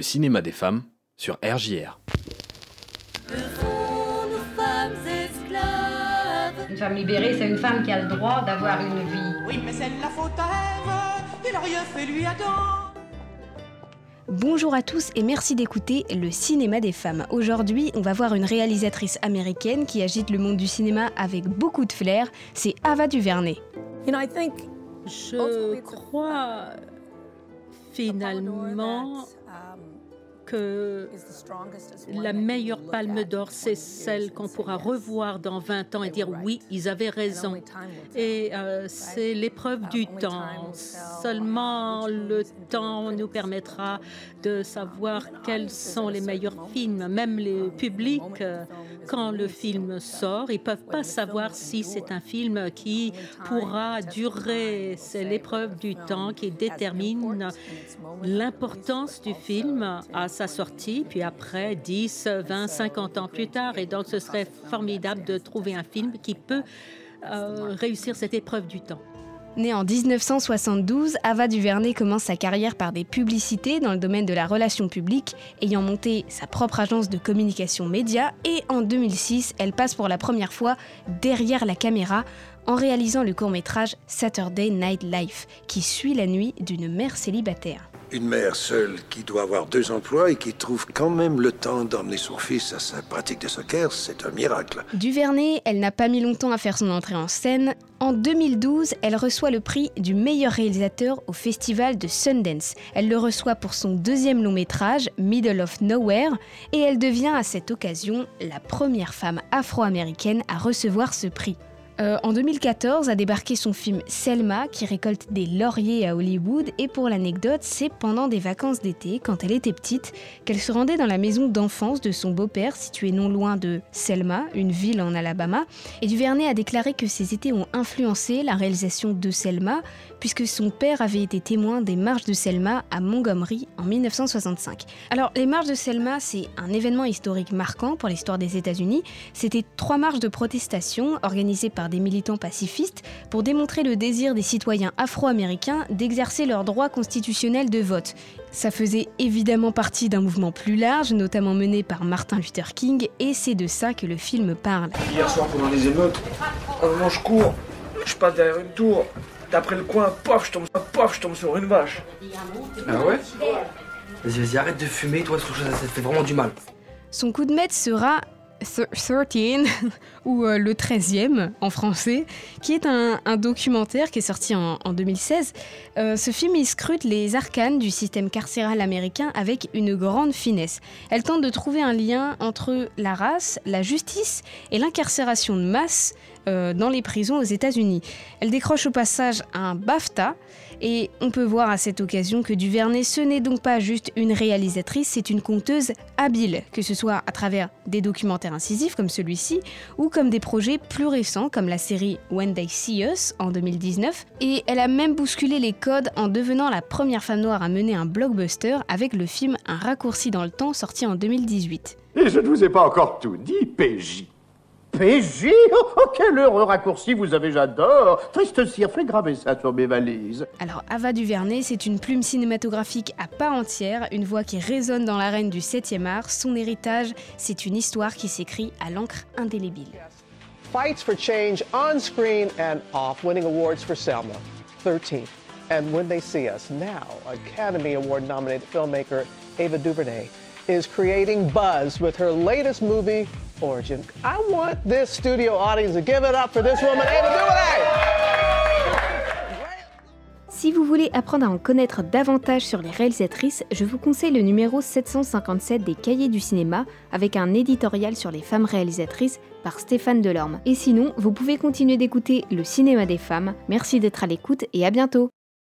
le cinéma des femmes sur RJR. Une femme libérée, c'est une femme qui a le droit d'avoir une vie. Oui, mais c'est la faute à Ève. Il a rien fait lui Adam. Bonjour à tous et merci d'écouter le cinéma des femmes. Aujourd'hui, on va voir une réalisatrice américaine qui agite le monde du cinéma avec beaucoup de flair, c'est Ava DuVernay. Je crois finalement la meilleure palme d'or, c'est celle qu'on pourra revoir dans 20 ans et dire oui, ils avaient raison. Et euh, c'est l'épreuve du temps. Seulement le temps nous permettra de savoir quels sont les meilleurs films. Même les publics, euh, quand le film sort, ils peuvent pas savoir si c'est un film qui pourra durer. C'est l'épreuve du temps qui détermine l'importance du film à sa sortie, puis après 10, 20, 50 ans plus tard. Et donc, ce serait formidable de trouver un film qui peut euh, réussir cette épreuve du temps. Née en 1972, Ava DuVernay commence sa carrière par des publicités dans le domaine de la relation publique, ayant monté sa propre agence de communication média et en 2006, elle passe pour la première fois derrière la caméra en réalisant le court-métrage Saturday Night Life, qui suit la nuit d'une mère célibataire. Une mère seule qui doit avoir deux emplois et qui trouve quand même le temps d'emmener son fils à sa pratique de soccer, c'est un miracle. Duvernay, elle n'a pas mis longtemps à faire son entrée en scène. En 2012, elle reçoit le prix du meilleur réalisateur au festival de Sundance. Elle le reçoit pour son deuxième long métrage, Middle of Nowhere, et elle devient à cette occasion la première femme afro-américaine à recevoir ce prix. Euh, en 2014 a débarqué son film Selma qui récolte des lauriers à Hollywood et pour l'anecdote c'est pendant des vacances d'été quand elle était petite qu'elle se rendait dans la maison d'enfance de son beau-père située non loin de Selma, une ville en Alabama et Duvernay a déclaré que ces étés ont influencé la réalisation de Selma puisque son père avait été témoin des marches de Selma à Montgomery en 1965. Alors les marches de Selma c'est un événement historique marquant pour l'histoire des États-Unis. C'était trois marches de protestation organisées par des militants pacifistes pour démontrer le désir des citoyens afro-américains d'exercer leur droit constitutionnel de vote. Ça faisait évidemment partie d'un mouvement plus large, notamment mené par Martin Luther King, et c'est de ça que le film parle. Hier soir, pendant les émeutes, un moment je cours, je passe derrière une tour, d'après le coin, pof, je tombe, pof, je tombe sur une vache. Ah ouais Vas-y, vas-y, arrête de fumer, toi, ça te fait vraiment du mal. Son coup de maître sera 13 ou euh, le 13e en français, qui est un, documentaire qui est sorti en, 2016. Euh, ce film y scrute les arcanes du système carcéral américain avec une grande finesse. Elle tente de trouver un lien entre la race, la justice et l'incarcération de masse euh, dans les prisons aux États-Unis. Elle décroche au passage un BAFTA et on peut voir à cette occasion que Duvernay, ce n'est donc pas juste une réalisatrice, c'est une conteuse habile, que ce soit à travers des documentaires incisifs comme celui-ci ou comme des projets plus récents comme la série When They See Us en 2019. Et elle a même bousculé les codes en devenant la première femme noire à mener un blockbuster avec le film Un raccourci dans le temps sorti en 2018. Et je ne vous ai pas encore tout dit, PJ. PJ oh, quel heureux raccourci vous avez, j'adore Triste cire, fais graver ça sur mes valises. Alors, Ava DuVernay, c'est une plume cinématographique à part entière, une voix qui résonne dans l'arène du 7e art. Son héritage, c'est une histoire qui s'écrit à l'encre indélébile. Fights for change on screen and off, winning awards for Selma, 13th. And when they see us now, Academy Award nominated filmmaker Ava DuVernay is creating buzz with her latest movie, I want this studio audience to give it up for this woman! Si vous voulez apprendre à en connaître davantage sur les réalisatrices, je vous conseille le numéro 757 des Cahiers du cinéma avec un éditorial sur les femmes réalisatrices par Stéphane Delorme. Et sinon, vous pouvez continuer d'écouter le cinéma des femmes. Merci d'être à l'écoute et à bientôt